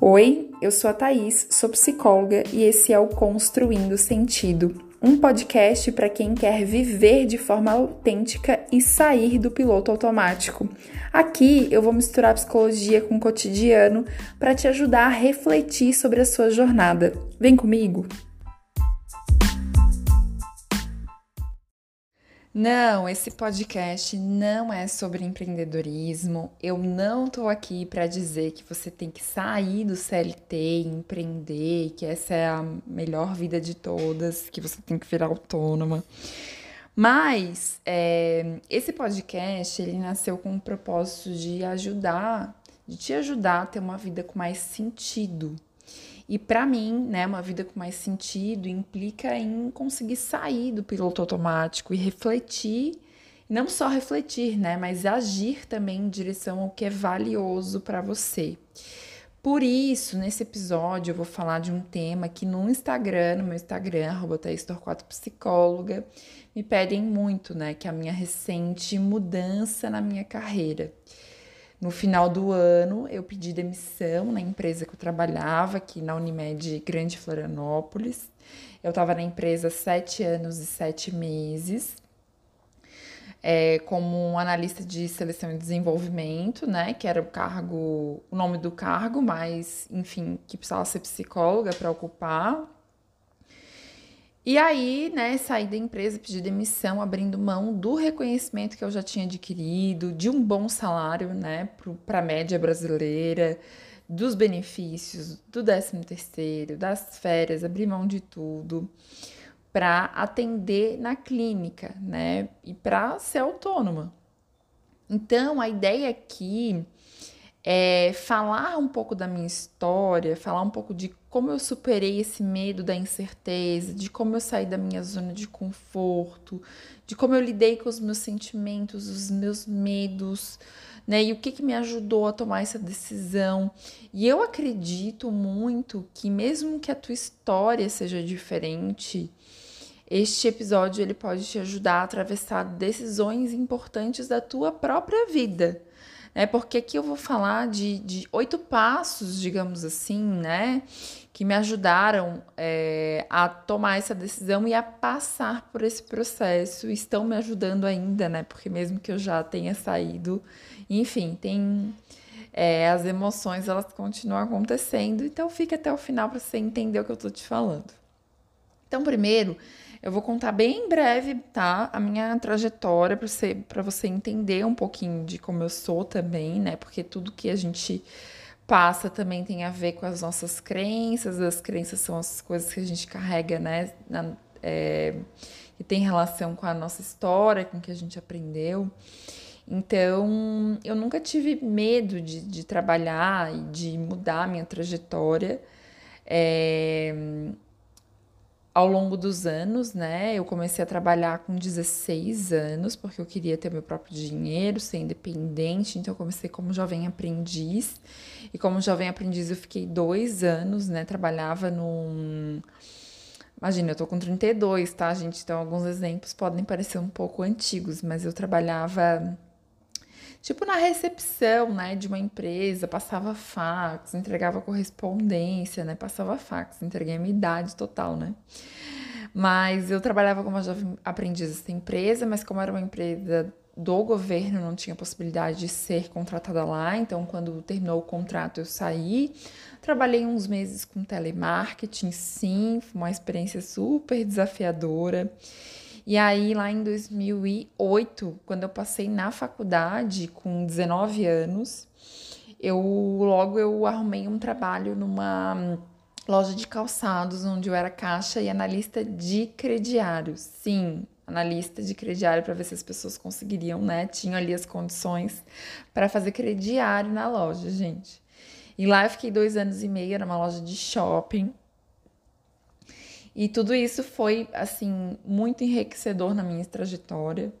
Oi, eu sou a Thaís, sou psicóloga e esse é o Construindo Sentido, um podcast para quem quer viver de forma autêntica e sair do piloto automático. Aqui eu vou misturar psicologia com o cotidiano para te ajudar a refletir sobre a sua jornada. Vem comigo! Não, esse podcast não é sobre empreendedorismo. Eu não tô aqui para dizer que você tem que sair do CLT e empreender, que essa é a melhor vida de todas, que você tem que virar autônoma. Mas é, esse podcast ele nasceu com o propósito de ajudar, de te ajudar a ter uma vida com mais sentido, e para mim, né, uma vida com mais sentido implica em conseguir sair do piloto automático e refletir, não só refletir, né, mas agir também em direção ao que é valioso para você. Por isso, nesse episódio, eu vou falar de um tema que no Instagram, no meu Instagram, arroba psicóloga, me pedem muito, né? Que é a minha recente mudança na minha carreira. No final do ano, eu pedi demissão na empresa que eu trabalhava, aqui na Unimed Grande Florianópolis. Eu estava na empresa sete anos e sete meses, é, como analista de seleção e desenvolvimento, né? Que era o cargo, o nome do cargo, mas enfim, que precisava ser psicóloga para ocupar. E aí, né, saí da empresa, pedi demissão, abrindo mão do reconhecimento que eu já tinha adquirido, de um bom salário, né, para a média brasileira, dos benefícios, do 13 terceiro, das férias, abri mão de tudo para atender na clínica, né, e para ser autônoma. Então, a ideia aqui é falar um pouco da minha história, falar um pouco de como eu superei esse medo da incerteza, de como eu saí da minha zona de conforto, de como eu lidei com os meus sentimentos, os meus medos, né? E o que, que me ajudou a tomar essa decisão. E eu acredito muito que mesmo que a tua história seja diferente, este episódio ele pode te ajudar a atravessar decisões importantes da tua própria vida né? Porque aqui eu vou falar de, de oito passos, digamos assim, né? Que me ajudaram é, a tomar essa decisão e a passar por esse processo. Estão me ajudando ainda, né? Porque mesmo que eu já tenha saído, enfim, tem é, as emoções elas continuam acontecendo. Então fica até o final para você entender o que eu tô te falando. Então, primeiro, eu vou contar bem em breve, tá? A minha trajetória para você, pra você entender um pouquinho de como eu sou também, né? Porque tudo que a gente passa também tem a ver com as nossas crenças. As crenças são as coisas que a gente carrega, né? Na, é, que tem relação com a nossa história, com o que a gente aprendeu. Então, eu nunca tive medo de, de trabalhar e de mudar a minha trajetória. É, ao longo dos anos, né? Eu comecei a trabalhar com 16 anos, porque eu queria ter meu próprio dinheiro, ser independente. Então, eu comecei como jovem aprendiz. E como jovem aprendiz, eu fiquei dois anos, né? Trabalhava num. Imagina, eu tô com 32, tá, gente? Então, alguns exemplos podem parecer um pouco antigos, mas eu trabalhava tipo na recepção, né, de uma empresa, passava fax, entregava correspondência, né, passava fax, entreguei a minha idade total, né. Mas eu trabalhava como jovem aprendiz nessa empresa, mas como era uma empresa do governo, não tinha possibilidade de ser contratada lá, então quando terminou o contrato eu saí. Trabalhei uns meses com telemarketing, sim, foi uma experiência super desafiadora. E aí, lá em 2008, quando eu passei na faculdade com 19 anos, eu logo eu arrumei um trabalho numa loja de calçados, onde eu era caixa e analista de crediário. Sim, analista de crediário para ver se as pessoas conseguiriam, né? Tinham ali as condições para fazer crediário na loja, gente. E lá eu fiquei dois anos e meio, era uma loja de shopping. E tudo isso foi, assim, muito enriquecedor na minha trajetória.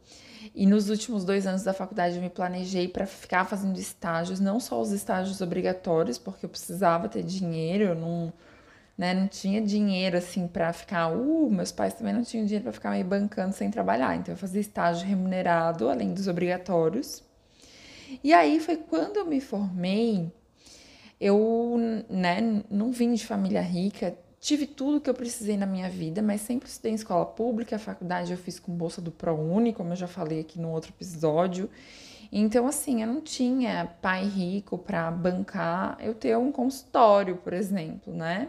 E nos últimos dois anos da faculdade eu me planejei para ficar fazendo estágios, não só os estágios obrigatórios, porque eu precisava ter dinheiro, eu não, né, não tinha dinheiro assim para ficar, uh, meus pais também não tinham dinheiro para ficar me bancando sem trabalhar. Então eu fazia estágio remunerado, além dos obrigatórios. E aí foi quando eu me formei, Eu, né, não vim de família rica, tive tudo que eu precisei na minha vida, mas sempre estudei em escola pública, a faculdade eu fiz com bolsa do ProUni, como eu já falei aqui no outro episódio. Então, assim, eu não tinha pai rico para bancar eu ter um consultório, por exemplo, né?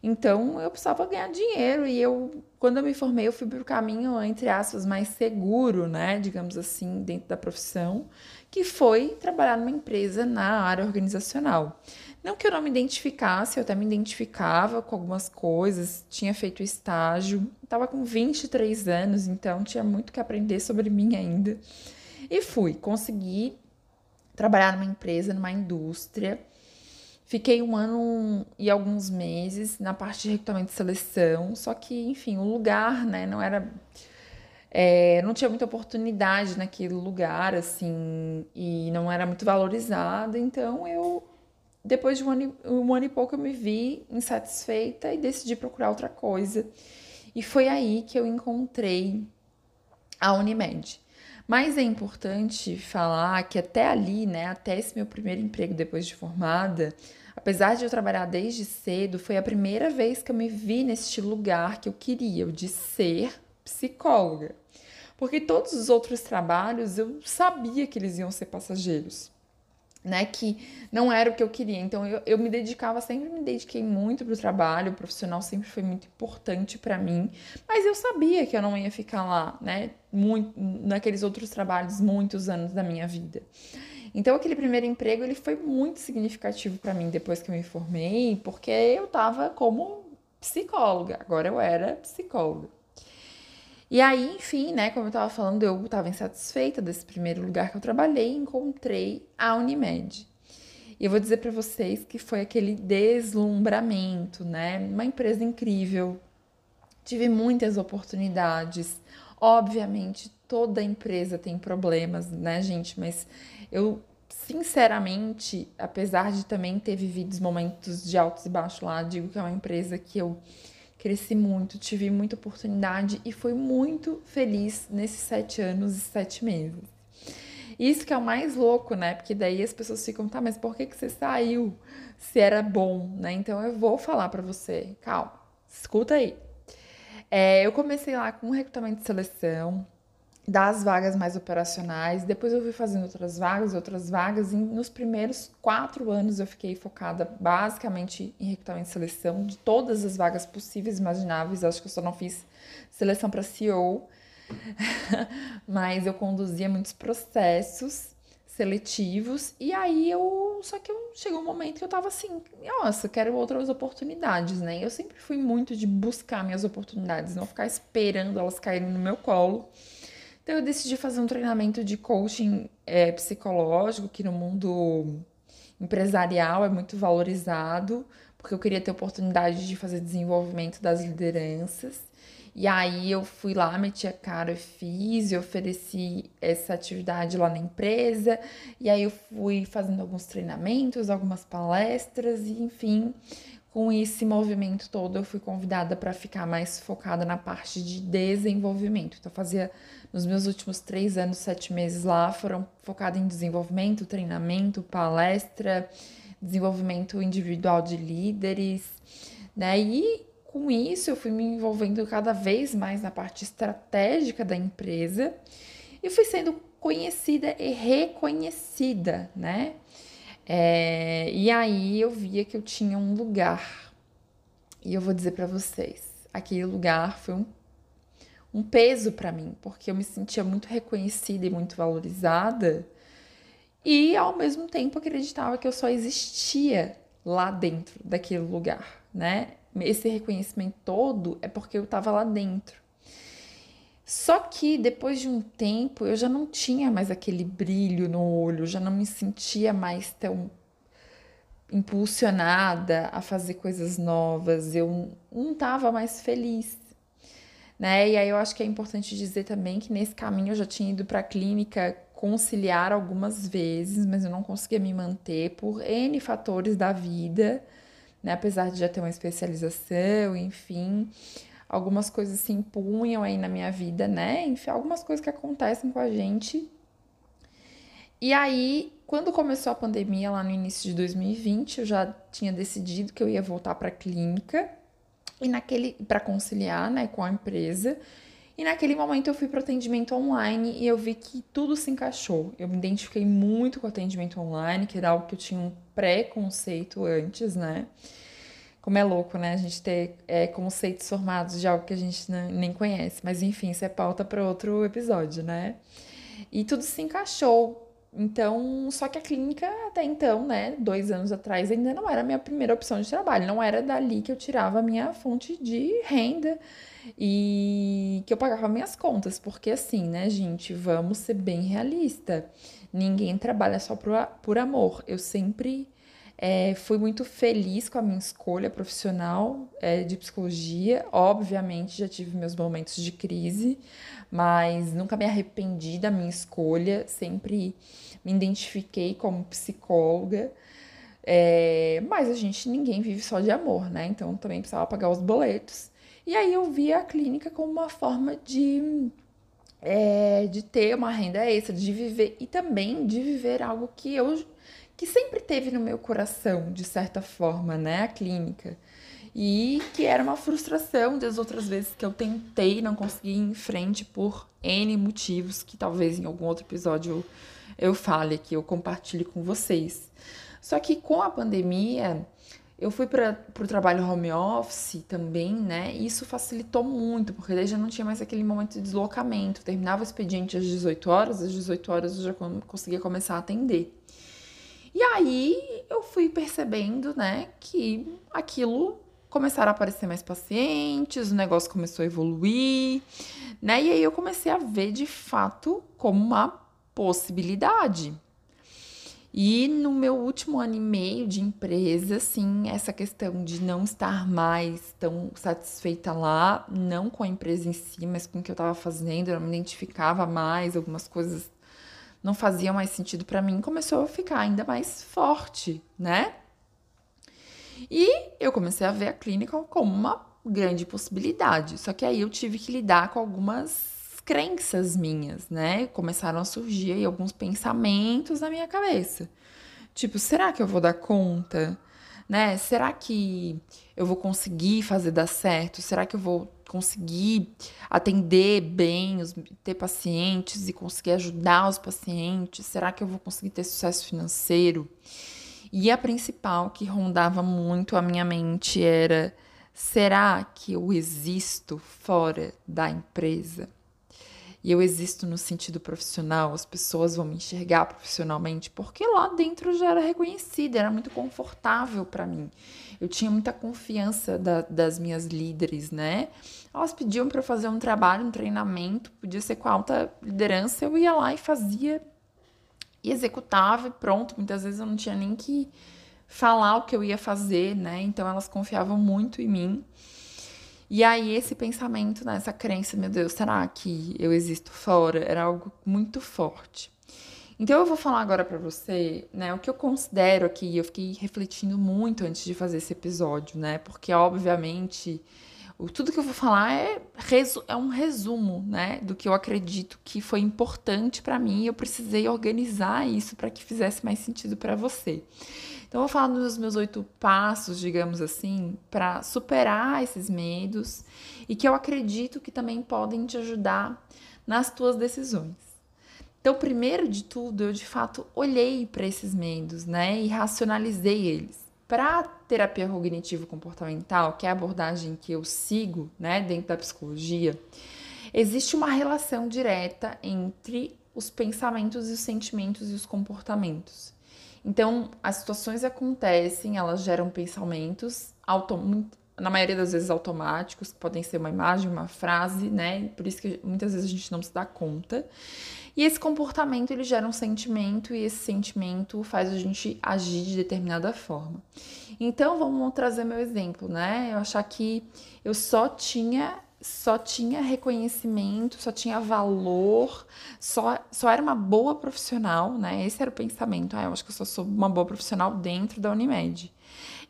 Então, eu precisava ganhar dinheiro e eu, quando eu me formei, eu fui para o caminho, entre aspas, mais seguro, né? Digamos assim, dentro da profissão, que foi trabalhar numa empresa na área organizacional. Não que eu não me identificasse, eu até me identificava com algumas coisas, tinha feito estágio, estava com 23 anos, então tinha muito que aprender sobre mim ainda. E fui, consegui trabalhar numa empresa, numa indústria. Fiquei um ano e alguns meses na parte de recrutamento e seleção, só que, enfim, o lugar, né, não era. É, não tinha muita oportunidade naquele lugar, assim, e não era muito valorizado, então eu, depois de um ano, um ano e pouco, eu me vi insatisfeita e decidi procurar outra coisa. E foi aí que eu encontrei a Unimed. Mas é importante falar que até ali, né, até esse meu primeiro emprego depois de formada, apesar de eu trabalhar desde cedo, foi a primeira vez que eu me vi neste lugar que eu queria, o de ser psicóloga. Porque todos os outros trabalhos eu sabia que eles iam ser passageiros né, que não era o que eu queria. Então eu, eu me dedicava, sempre me dediquei muito para o trabalho, o profissional sempre foi muito importante para mim, mas eu sabia que eu não ia ficar lá, né, muito, naqueles outros trabalhos muitos anos da minha vida. Então aquele primeiro emprego ele foi muito significativo para mim depois que eu me formei, porque eu estava como psicóloga, agora eu era psicóloga. E aí, enfim, né, como eu estava falando, eu estava insatisfeita desse primeiro lugar que eu trabalhei e encontrei a Unimed. E eu vou dizer para vocês que foi aquele deslumbramento, né? Uma empresa incrível. Tive muitas oportunidades. Obviamente, toda empresa tem problemas, né, gente? Mas eu, sinceramente, apesar de também ter vivido momentos de altos e baixos lá, digo que é uma empresa que eu cresci muito, tive muita oportunidade e fui muito feliz nesses sete anos e sete meses. Isso que é o mais louco, né? Porque daí as pessoas ficam, tá, mas por que, que você saiu se era bom, né? Então eu vou falar para você, calma, escuta aí. É, eu comecei lá com recrutamento de seleção, das vagas mais operacionais. Depois eu fui fazendo outras vagas, outras vagas. E nos primeiros quatro anos eu fiquei focada basicamente em recrutamento e seleção de todas as vagas possíveis imagináveis. Acho que eu só não fiz seleção para CEO, mas eu conduzia muitos processos seletivos. E aí eu. Só que eu, chegou um momento que eu tava assim, nossa, quero outras oportunidades, né? Eu sempre fui muito de buscar minhas oportunidades, não ficar esperando elas caírem no meu colo. Então eu decidi fazer um treinamento de coaching é, psicológico, que no mundo empresarial é muito valorizado, porque eu queria ter oportunidade de fazer desenvolvimento das lideranças. E aí eu fui lá, meti a cara e fiz, e ofereci essa atividade lá na empresa. E aí eu fui fazendo alguns treinamentos, algumas palestras, e enfim, com esse movimento todo eu fui convidada para ficar mais focada na parte de desenvolvimento. Então fazia nos meus últimos três anos, sete meses lá, foram focados em desenvolvimento, treinamento, palestra, desenvolvimento individual de líderes, né? E com isso eu fui me envolvendo cada vez mais na parte estratégica da empresa e fui sendo conhecida e reconhecida, né? É, e aí eu via que eu tinha um lugar. E eu vou dizer para vocês, aquele lugar foi um um peso para mim, porque eu me sentia muito reconhecida e muito valorizada, e ao mesmo tempo acreditava que eu só existia lá dentro daquele lugar, né? Esse reconhecimento todo é porque eu estava lá dentro. Só que depois de um tempo eu já não tinha mais aquele brilho no olho, já não me sentia mais tão impulsionada a fazer coisas novas, eu não estava mais feliz né? E aí eu acho que é importante dizer também que nesse caminho eu já tinha ido para a clínica conciliar algumas vezes, mas eu não conseguia me manter por N fatores da vida, né? Apesar de já ter uma especialização, enfim, algumas coisas se impunham aí na minha vida, né? Enfim, algumas coisas que acontecem com a gente. E aí quando começou a pandemia, lá no início de 2020, eu já tinha decidido que eu ia voltar para a clínica e naquele para conciliar, né, com a empresa. E naquele momento eu fui para atendimento online e eu vi que tudo se encaixou. Eu me identifiquei muito com o atendimento online, que era algo que eu tinha um preconceito antes, né? Como é louco, né? A gente ter é, conceitos formados de algo que a gente nem conhece. Mas enfim, isso é pauta para outro episódio, né? E tudo se encaixou. Então, só que a clínica até então, né, dois anos atrás, ainda não era a minha primeira opção de trabalho. Não era dali que eu tirava a minha fonte de renda e que eu pagava minhas contas. Porque assim, né, gente, vamos ser bem realista. Ninguém trabalha só por, por amor. Eu sempre é, fui muito feliz com a minha escolha profissional é, de psicologia. Obviamente, já tive meus momentos de crise, mas nunca me arrependi da minha escolha. Sempre me identifiquei como psicóloga. É, mas a gente, ninguém vive só de amor, né? Então também precisava pagar os boletos. E aí eu vi a clínica como uma forma de, é, de ter uma renda extra, de viver e também de viver algo que eu que sempre teve no meu coração, de certa forma, né? A clínica. E que era uma frustração das outras vezes que eu tentei não consegui ir em frente por N motivos, que talvez em algum outro episódio eu, eu fale, que eu compartilhe com vocês. Só que com a pandemia, eu fui para o trabalho home office também, né? E isso facilitou muito, porque daí já não tinha mais aquele momento de deslocamento. Terminava o expediente às 18 horas, às 18 horas eu já conseguia começar a atender. E aí eu fui percebendo, né, que aquilo começaram a aparecer mais pacientes, o negócio começou a evoluir, né? E aí eu comecei a ver de fato como uma possibilidade. E no meu último ano e meio de empresa, sim, essa questão de não estar mais tão satisfeita lá, não com a empresa em si, mas com o que eu estava fazendo, eu não me identificava mais, algumas coisas não fazia mais sentido para mim, começou a ficar ainda mais forte, né? E eu comecei a ver a clínica como uma grande possibilidade. Só que aí eu tive que lidar com algumas crenças minhas, né? Começaram a surgir aí alguns pensamentos na minha cabeça. Tipo, será que eu vou dar conta? Né? Será que eu vou conseguir fazer dar certo? Será que eu vou conseguir atender bem, os, ter pacientes e conseguir ajudar os pacientes? Será que eu vou conseguir ter sucesso financeiro? E a principal que rondava muito a minha mente era: será que eu existo fora da empresa? E eu existo no sentido profissional, as pessoas vão me enxergar profissionalmente, porque lá dentro já era reconhecida, era muito confortável para mim. Eu tinha muita confiança da, das minhas líderes, né? Elas pediam para fazer um trabalho, um treinamento, podia ser com alta liderança, eu ia lá e fazia e executava e pronto. Muitas vezes eu não tinha nem que falar o que eu ia fazer, né? Então elas confiavam muito em mim. E aí esse pensamento, né, essa crença, meu Deus, será que eu existo fora? Era algo muito forte. Então eu vou falar agora para você, né, o que eu considero aqui, eu fiquei refletindo muito antes de fazer esse episódio, né? Porque obviamente tudo que eu vou falar é, é um resumo, né, do que eu acredito que foi importante para mim e eu precisei organizar isso para que fizesse mais sentido para você. Então, eu vou falar dos meus oito passos, digamos assim, para superar esses medos e que eu acredito que também podem te ajudar nas tuas decisões. Então, primeiro de tudo, eu de fato olhei para esses medos, né, e racionalizei eles. Para terapia cognitivo-comportamental, que é a abordagem que eu sigo, né, dentro da psicologia, existe uma relação direta entre os pensamentos e os sentimentos e os comportamentos. Então, as situações acontecem, elas geram pensamentos, na maioria das vezes automáticos, que podem ser uma imagem, uma frase, né? Por isso que muitas vezes a gente não se dá conta. E esse comportamento ele gera um sentimento e esse sentimento faz a gente agir de determinada forma. Então vamos trazer meu exemplo, né? Eu achar que eu só tinha só tinha reconhecimento, só tinha valor, só, só era uma boa profissional, né? Esse era o pensamento. Ah, eu acho que eu só sou uma boa profissional dentro da Unimed.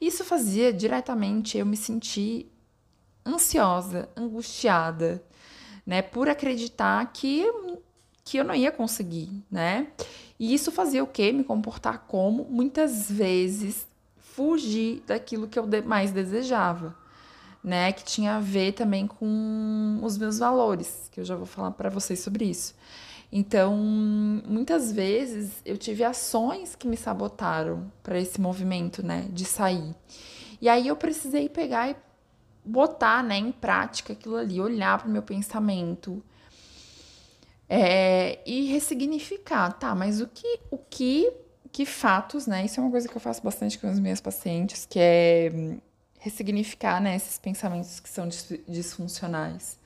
Isso fazia diretamente eu me sentir ansiosa, angustiada, né? Por acreditar que que eu não ia conseguir, né? E isso fazia o quê? Me comportar como muitas vezes fugir daquilo que eu mais desejava, né? Que tinha a ver também com os meus valores, que eu já vou falar para vocês sobre isso. Então, muitas vezes eu tive ações que me sabotaram para esse movimento, né, de sair. E aí eu precisei pegar e botar, né, em prática aquilo ali, olhar para o meu pensamento é, e ressignificar, tá? Mas o que, o que, que fatos, né? Isso é uma coisa que eu faço bastante com os meus pacientes, que é ressignificar, né, esses pensamentos que são disfuncionais.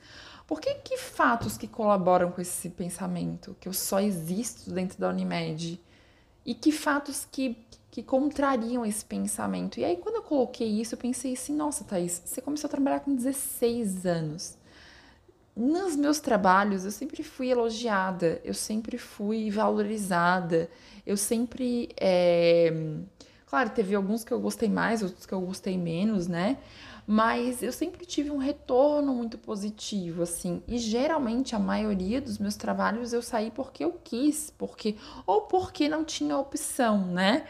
Por que, que fatos que colaboram com esse pensamento, que eu só existo dentro da Unimed? E que fatos que, que contrariam esse pensamento? E aí, quando eu coloquei isso, eu pensei assim: nossa, Thaís, você começou a trabalhar com 16 anos. Nos meus trabalhos, eu sempre fui elogiada, eu sempre fui valorizada, eu sempre. É... Claro, teve alguns que eu gostei mais, outros que eu gostei menos, né? mas eu sempre tive um retorno muito positivo, assim. E geralmente a maioria dos meus trabalhos eu saí porque eu quis, porque ou porque não tinha opção, né,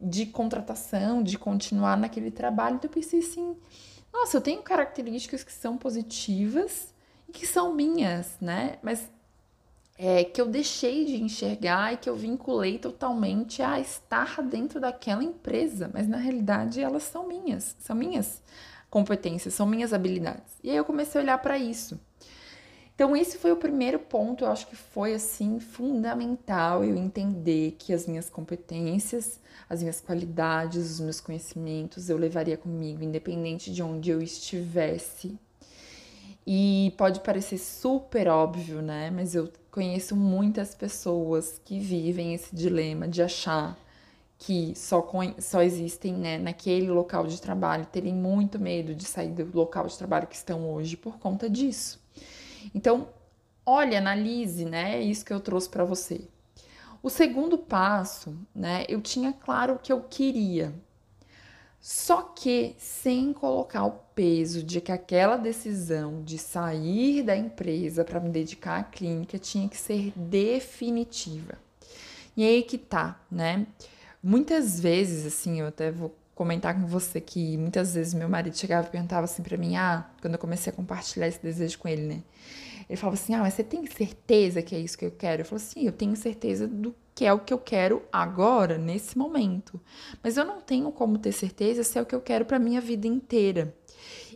de contratação, de continuar naquele trabalho. Então eu pensei assim, nossa, eu tenho características que são positivas e que são minhas, né? Mas é, que eu deixei de enxergar e que eu vinculei totalmente a estar dentro daquela empresa, mas na realidade elas são minhas, são minhas competências, são minhas habilidades. E aí eu comecei a olhar para isso. Então, esse foi o primeiro ponto, eu acho que foi assim fundamental eu entender que as minhas competências, as minhas qualidades, os meus conhecimentos eu levaria comigo, independente de onde eu estivesse. E pode parecer super óbvio, né? Mas eu conheço muitas pessoas que vivem esse dilema de achar que só, só existem né, naquele local de trabalho terem muito medo de sair do local de trabalho que estão hoje por conta disso. Então, olha, analise, né? É isso que eu trouxe para você. O segundo passo, né? Eu tinha claro o que eu queria, só que sem colocar o peso de que aquela decisão de sair da empresa para me dedicar à clínica tinha que ser definitiva. E aí que tá, né? Muitas vezes, assim, eu até vou comentar com você que muitas vezes meu marido chegava e perguntava assim para mim, ah, quando eu comecei a compartilhar esse desejo com ele, né? Ele falava assim, ah, mas você tem certeza que é isso que eu quero? Eu falo assim, eu tenho certeza do que é o que eu quero agora, nesse momento. Mas eu não tenho como ter certeza se é o que eu quero para minha vida inteira.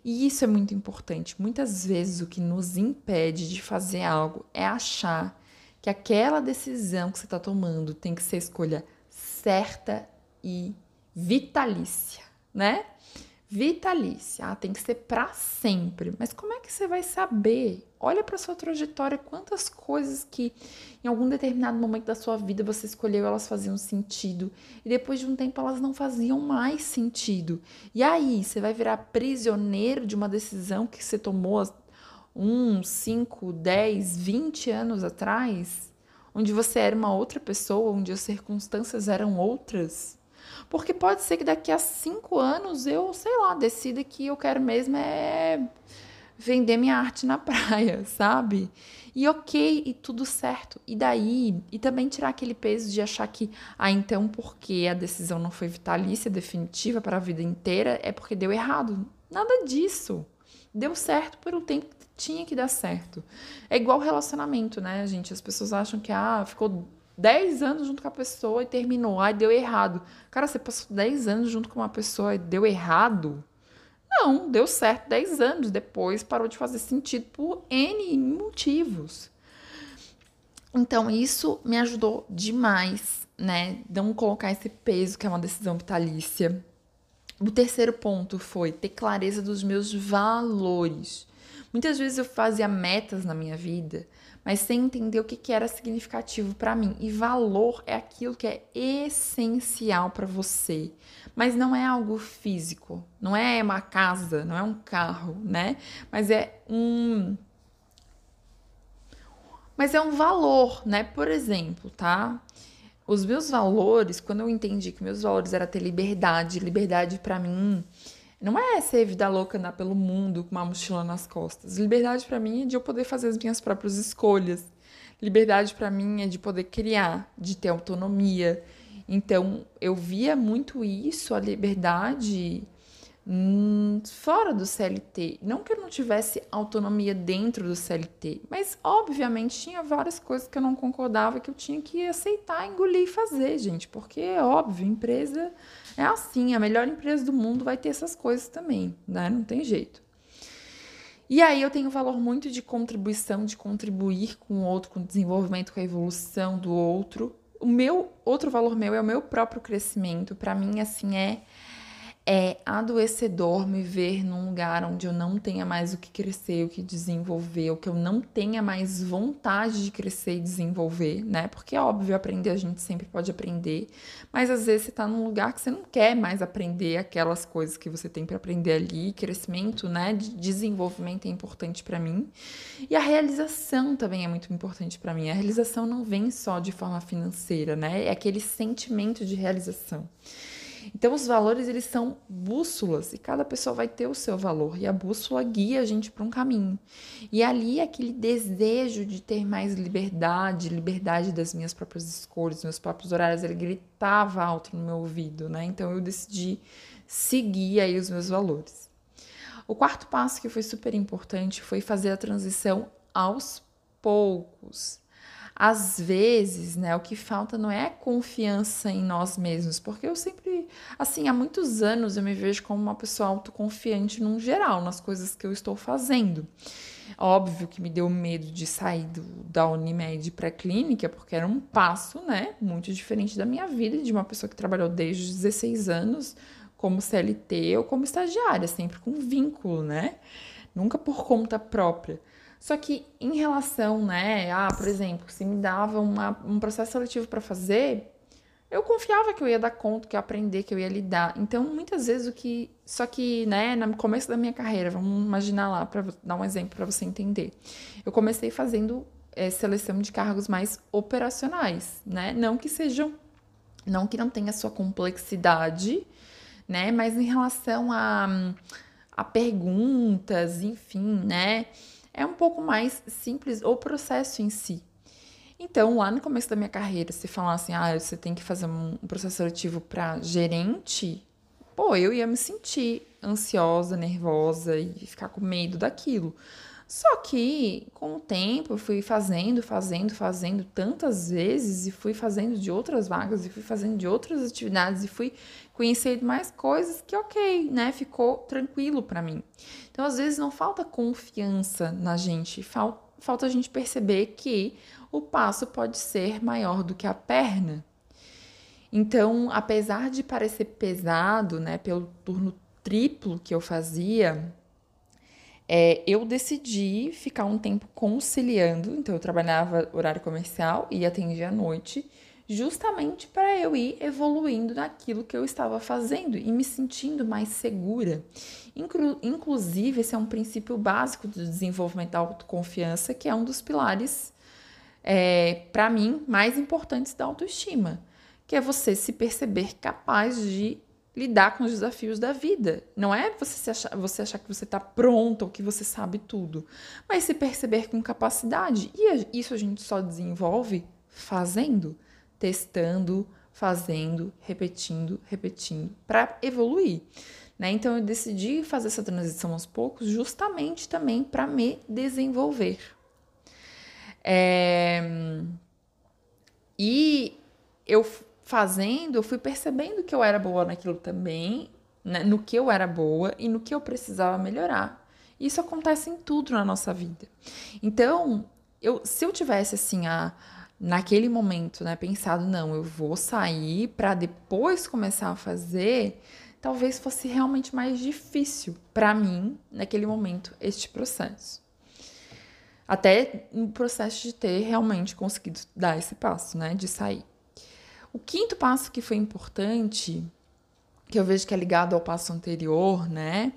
E isso é muito importante. Muitas vezes o que nos impede de fazer algo é achar que aquela decisão que você está tomando tem que ser escolha certa e vitalícia, né? Vitalícia, ah, tem que ser para sempre. Mas como é que você vai saber? Olha para sua trajetória, quantas coisas que em algum determinado momento da sua vida você escolheu, elas faziam sentido e depois de um tempo elas não faziam mais sentido. E aí, você vai virar prisioneiro de uma decisão que você tomou um, cinco, dez, vinte anos atrás? onde você era uma outra pessoa, onde as circunstâncias eram outras. Porque pode ser que daqui a cinco anos eu, sei lá, decida que eu quero mesmo é vender minha arte na praia, sabe? E ok, e tudo certo. E daí, e também tirar aquele peso de achar que, ah, então porque a decisão não foi vitalícia, definitiva para a vida inteira, é porque deu errado. Nada disso. Deu certo um tempo tinha que dar certo. É igual relacionamento, né, gente? As pessoas acham que, ah, ficou 10 anos junto com a pessoa e terminou, ai, deu errado. Cara, você passou 10 anos junto com uma pessoa e deu errado? Não, deu certo 10 anos. Depois parou de fazer sentido por N motivos. Então, isso me ajudou demais, né? Não colocar esse peso, que é uma decisão vitalícia. O terceiro ponto foi ter clareza dos meus valores. Muitas vezes eu fazia metas na minha vida, mas sem entender o que, que era significativo para mim. E valor é aquilo que é essencial para você, mas não é algo físico, não é uma casa, não é um carro, né? Mas é um mas é um valor, né? Por exemplo, tá? Os meus valores, quando eu entendi que meus valores era ter liberdade, liberdade para mim não é ser vida louca andar pelo mundo com uma mochila nas costas. Liberdade para mim é de eu poder fazer as minhas próprias escolhas. Liberdade para mim é de poder criar, de ter autonomia. Então, eu via muito isso, a liberdade fora do CLT. Não que eu não tivesse autonomia dentro do CLT, mas obviamente tinha várias coisas que eu não concordava que eu tinha que aceitar, engolir e fazer, gente, porque é óbvio, empresa é assim, a melhor empresa do mundo vai ter essas coisas também, né? Não tem jeito. E aí eu tenho um valor muito de contribuição, de contribuir com o outro, com o desenvolvimento, com a evolução do outro. O meu outro valor meu é o meu próprio crescimento. Para mim, assim, é é adoecedor me ver num lugar onde eu não tenha mais o que crescer, o que desenvolver, o que eu não tenha mais vontade de crescer e desenvolver, né? Porque é óbvio, aprender a gente sempre pode aprender, mas às vezes você tá num lugar que você não quer mais aprender aquelas coisas que você tem para aprender ali, crescimento, né, de desenvolvimento é importante para mim. E a realização também é muito importante para mim. A realização não vem só de forma financeira, né? É aquele sentimento de realização. Então os valores eles são bússolas e cada pessoa vai ter o seu valor e a bússola guia a gente para um caminho. E ali aquele desejo de ter mais liberdade, liberdade das minhas próprias escolhas, meus próprios horários, ele gritava alto no meu ouvido, né? Então eu decidi seguir aí os meus valores. O quarto passo que foi super importante foi fazer a transição aos poucos às vezes, né, o que falta não é confiança em nós mesmos, porque eu sempre, assim, há muitos anos eu me vejo como uma pessoa autoconfiante num geral, nas coisas que eu estou fazendo. Óbvio que me deu medo de sair do, da Unimed para a clínica, porque era um passo, né, muito diferente da minha vida, de uma pessoa que trabalhou desde os 16 anos como CLT ou como estagiária, sempre com vínculo, né? Nunca por conta própria. Só que em relação, né, ah, por exemplo, se me dava uma, um processo seletivo para fazer, eu confiava que eu ia dar conta, que eu ia aprender, que eu ia lidar. Então, muitas vezes o que, só que, né, no começo da minha carreira, vamos imaginar lá para dar um exemplo para você entender. Eu comecei fazendo é, seleção de cargos mais operacionais, né? Não que sejam, não que não tenha sua complexidade, né? Mas em relação a, a perguntas, enfim, né? É um pouco mais simples o processo em si. Então, lá no começo da minha carreira, se falassem, ah, você tem que fazer um processo seletivo para gerente, pô, eu ia me sentir ansiosa, nervosa e ficar com medo daquilo. Só que, com o tempo, eu fui fazendo, fazendo, fazendo tantas vezes e fui fazendo de outras vagas e fui fazendo de outras atividades e fui conhecendo mais coisas que, ok, né? Ficou tranquilo para mim. Então, às vezes, não falta confiança na gente, falta, falta a gente perceber que o passo pode ser maior do que a perna. Então, apesar de parecer pesado, né, pelo turno triplo que eu fazia, é, eu decidi ficar um tempo conciliando, então eu trabalhava horário comercial e atendia à noite, justamente para eu ir evoluindo naquilo que eu estava fazendo e me sentindo mais segura. Inclu inclusive, esse é um princípio básico do desenvolvimento da autoconfiança, que é um dos pilares, é, para mim, mais importantes da autoestima, que é você se perceber capaz de lidar com os desafios da vida. Não é você, achar, você achar que você está pronto ou que você sabe tudo, mas se perceber com capacidade. E isso a gente só desenvolve fazendo, testando, fazendo, repetindo, repetindo, para evoluir. Né? Então eu decidi fazer essa transição aos poucos, justamente também para me desenvolver. É... E eu fazendo, eu fui percebendo que eu era boa naquilo também, né? no que eu era boa e no que eu precisava melhorar. Isso acontece em tudo na nossa vida. Então, eu, se eu tivesse assim a naquele momento, né, pensado não, eu vou sair para depois começar a fazer, talvez fosse realmente mais difícil para mim naquele momento este processo. Até no processo de ter realmente conseguido dar esse passo, né, de sair. O quinto passo que foi importante, que eu vejo que é ligado ao passo anterior, né?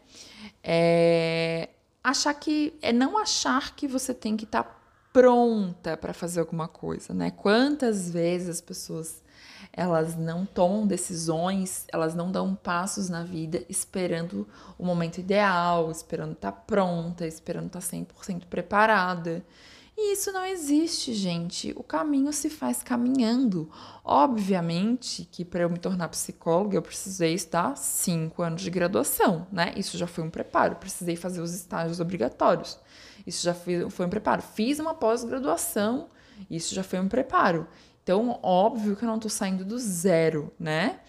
É achar que é não achar que você tem que estar tá pronta para fazer alguma coisa, né? Quantas vezes as pessoas elas não tomam decisões, elas não dão passos na vida esperando o momento ideal, esperando estar tá pronta, esperando estar tá 100% preparada. E isso não existe, gente. O caminho se faz caminhando. Obviamente que para eu me tornar psicóloga eu precisei estar cinco anos de graduação, né? Isso já foi um preparo. Precisei fazer os estágios obrigatórios. Isso já foi, um preparo. Fiz uma pós-graduação. Isso já foi um preparo. Então, óbvio que eu não estou saindo do zero, né?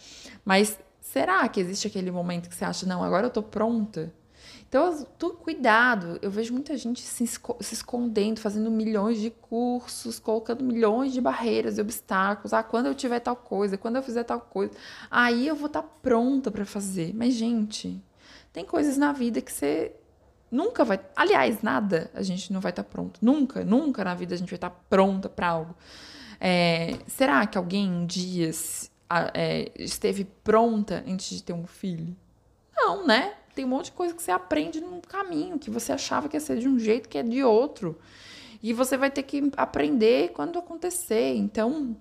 Mas será que existe aquele momento que você acha, não, agora eu estou pronta? Então, tu, cuidado. Eu vejo muita gente se, se escondendo, fazendo milhões de cursos, colocando milhões de barreiras e obstáculos. Ah, quando eu tiver tal coisa, quando eu fizer tal coisa, aí eu vou estar pronta para fazer. Mas, gente, tem coisas na vida que você nunca vai. Aliás, nada a gente não vai estar pronto. Nunca, nunca na vida a gente vai estar pronta para algo. É, será que alguém um dia é, esteve pronta antes de ter um filho? Não, né? Tem um monte de coisa que você aprende no caminho, que você achava que ia ser de um jeito, que é de outro. E você vai ter que aprender quando acontecer. Então,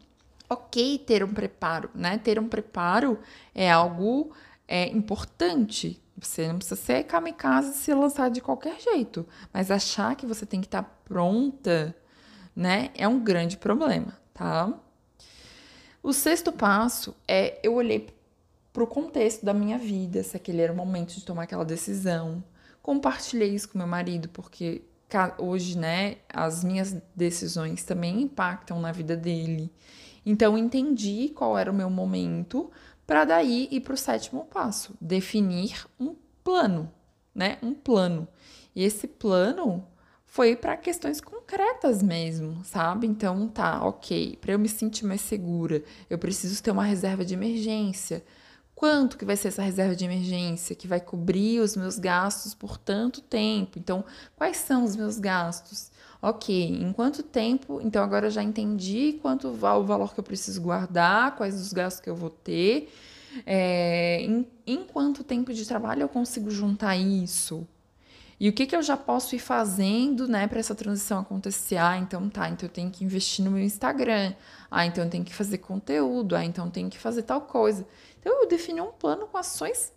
ok ter um preparo, né? Ter um preparo é algo é, importante. Você não precisa ser kamikaze e se lançar de qualquer jeito. Mas achar que você tem que estar pronta, né? É um grande problema, tá? O sexto passo é eu olhei para o contexto da minha vida, se aquele era o momento de tomar aquela decisão. Compartilhei isso com meu marido, porque hoje, né, as minhas decisões também impactam na vida dele. Então, entendi qual era o meu momento para daí ir para o sétimo passo, definir um plano, né? Um plano. E esse plano foi para questões concretas mesmo, sabe? Então, tá, ok. Para eu me sentir mais segura, eu preciso ter uma reserva de emergência. Quanto que vai ser essa reserva de emergência que vai cobrir os meus gastos por tanto tempo? Então, quais são os meus gastos? Ok, em quanto tempo? Então, agora eu já entendi quanto o valor que eu preciso guardar, quais os gastos que eu vou ter. É, em, em quanto tempo de trabalho eu consigo juntar isso? E o que, que eu já posso ir fazendo, né, para essa transição acontecer? Ah, então tá, então eu tenho que investir no meu Instagram. Ah, então eu tenho que fazer conteúdo. Ah, então eu tenho que fazer tal coisa. Então eu defini um plano com ações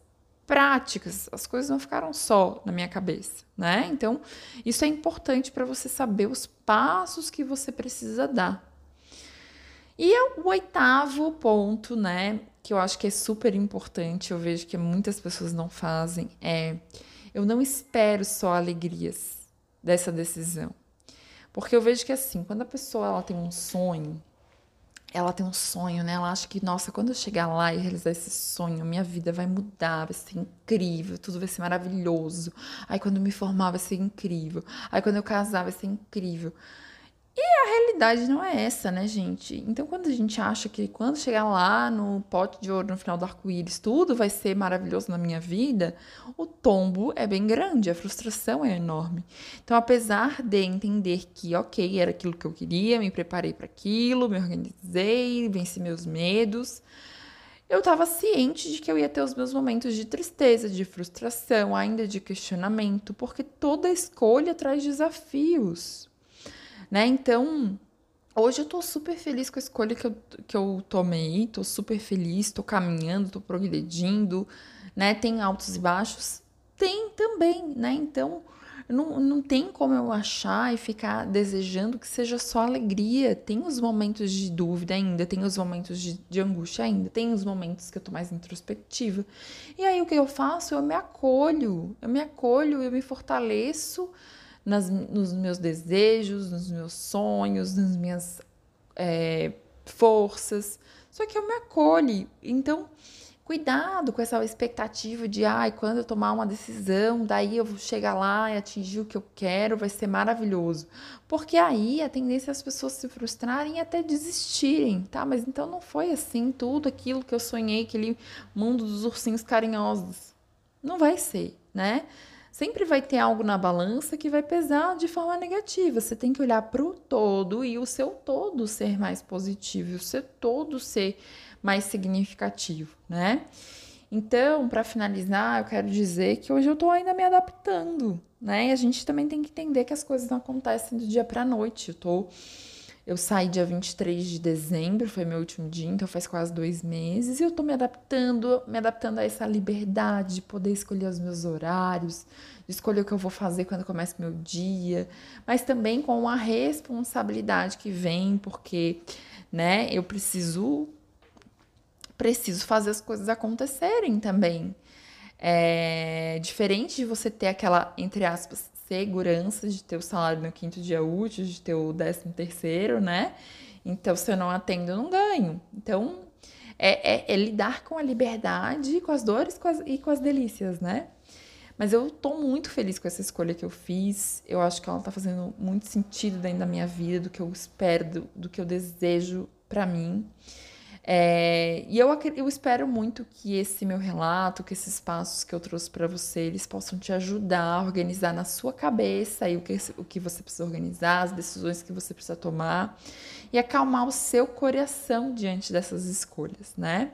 práticas. As coisas não ficaram só na minha cabeça, né? Então, isso é importante para você saber os passos que você precisa dar. E o oitavo ponto, né, que eu acho que é super importante, eu vejo que muitas pessoas não fazem, é eu não espero só alegrias dessa decisão. Porque eu vejo que assim, quando a pessoa ela tem um sonho, ela tem um sonho, né? Ela acha que, nossa, quando eu chegar lá e realizar esse sonho, minha vida vai mudar, vai ser incrível, tudo vai ser maravilhoso. Aí quando eu me formar vai ser incrível. Aí quando eu casar vai ser incrível. E a realidade não é essa, né, gente? Então, quando a gente acha que quando chegar lá no pote de ouro no final do arco-íris, tudo vai ser maravilhoso na minha vida, o tombo é bem grande, a frustração é enorme. Então, apesar de entender que, ok, era aquilo que eu queria, me preparei para aquilo, me organizei, venci meus medos, eu estava ciente de que eu ia ter os meus momentos de tristeza, de frustração, ainda de questionamento, porque toda escolha traz desafios né? Então, hoje eu tô super feliz com a escolha que eu, que eu tomei, tô super feliz, tô caminhando, tô progredindo, né? Tem altos e baixos? Tem também, né? Então, não, não tem como eu achar e ficar desejando que seja só alegria. Tem os momentos de dúvida ainda, tem os momentos de, de angústia ainda, tem os momentos que eu tô mais introspectiva. E aí o que eu faço? Eu me acolho, eu me acolho, eu me fortaleço nas, nos meus desejos, nos meus sonhos, nas minhas é, forças. Só que eu me acolho. Então, cuidado com essa expectativa de, ai, quando eu tomar uma decisão, daí eu vou chegar lá e atingir o que eu quero, vai ser maravilhoso. Porque aí a tendência é as pessoas se frustrarem e até desistirem, tá? Mas então não foi assim tudo aquilo que eu sonhei, aquele mundo dos ursinhos carinhosos. Não vai ser, né? Sempre vai ter algo na balança que vai pesar de forma negativa. Você tem que olhar para o todo e o seu todo ser mais positivo, o seu todo ser mais significativo, né? Então, para finalizar, eu quero dizer que hoje eu estou ainda me adaptando, né? E a gente também tem que entender que as coisas não acontecem do dia para a noite. Eu tô Eu saí dia 23 de dezembro, foi meu último dia, então faz quase dois meses, e eu tô me adaptando, me adaptando a essa liberdade de poder escolher os meus horários, de escolher o que eu vou fazer quando começa meu dia, mas também com a responsabilidade que vem, porque, né, eu preciso preciso fazer as coisas acontecerem também. É diferente de você ter aquela, entre aspas, segurança de ter o salário no quinto dia útil, de ter o décimo terceiro, né? Então, se eu não atendo, eu não ganho. Então, é, é, é lidar com a liberdade, com as dores com as, e com as delícias, né? Mas eu tô muito feliz com essa escolha que eu fiz. Eu acho que ela tá fazendo muito sentido dentro da minha vida, do que eu espero, do, do que eu desejo para mim. É, e eu, eu espero muito que esse meu relato, que esses passos que eu trouxe para você, eles possam te ajudar a organizar na sua cabeça aí o que, o que você precisa organizar, as decisões que você precisa tomar e acalmar o seu coração diante dessas escolhas, né?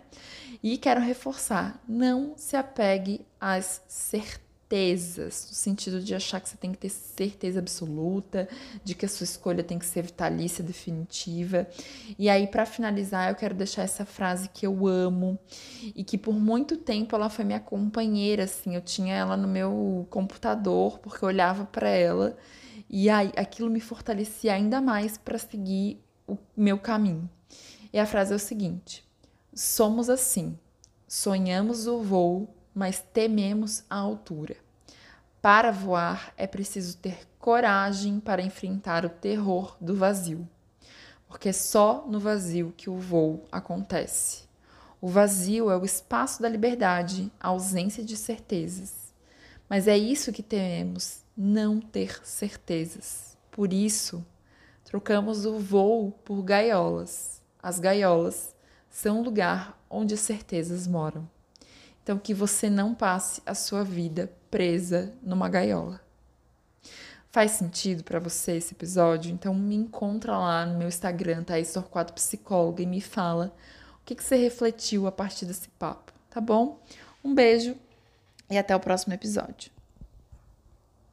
E quero reforçar, não se apegue às certezas certezas, no sentido de achar que você tem que ter certeza absoluta, de que a sua escolha tem que ser vitalícia, definitiva. E aí, para finalizar, eu quero deixar essa frase que eu amo e que por muito tempo ela foi minha companheira, assim, eu tinha ela no meu computador porque eu olhava para ela e aí aquilo me fortalecia ainda mais para seguir o meu caminho. E a frase é o seguinte: somos assim, sonhamos o voo mas tememos a altura. Para voar é preciso ter coragem para enfrentar o terror do vazio, porque é só no vazio que o voo acontece. O vazio é o espaço da liberdade, a ausência de certezas. Mas é isso que tememos, não ter certezas. Por isso, trocamos o voo por gaiolas. As gaiolas são o lugar onde as certezas moram. Então, que você não passe a sua vida presa numa gaiola. Faz sentido para você esse episódio? Então, me encontra lá no meu Instagram, Thaís Torquato Psicóloga, e me fala o que, que você refletiu a partir desse papo, tá bom? Um beijo e até o próximo episódio.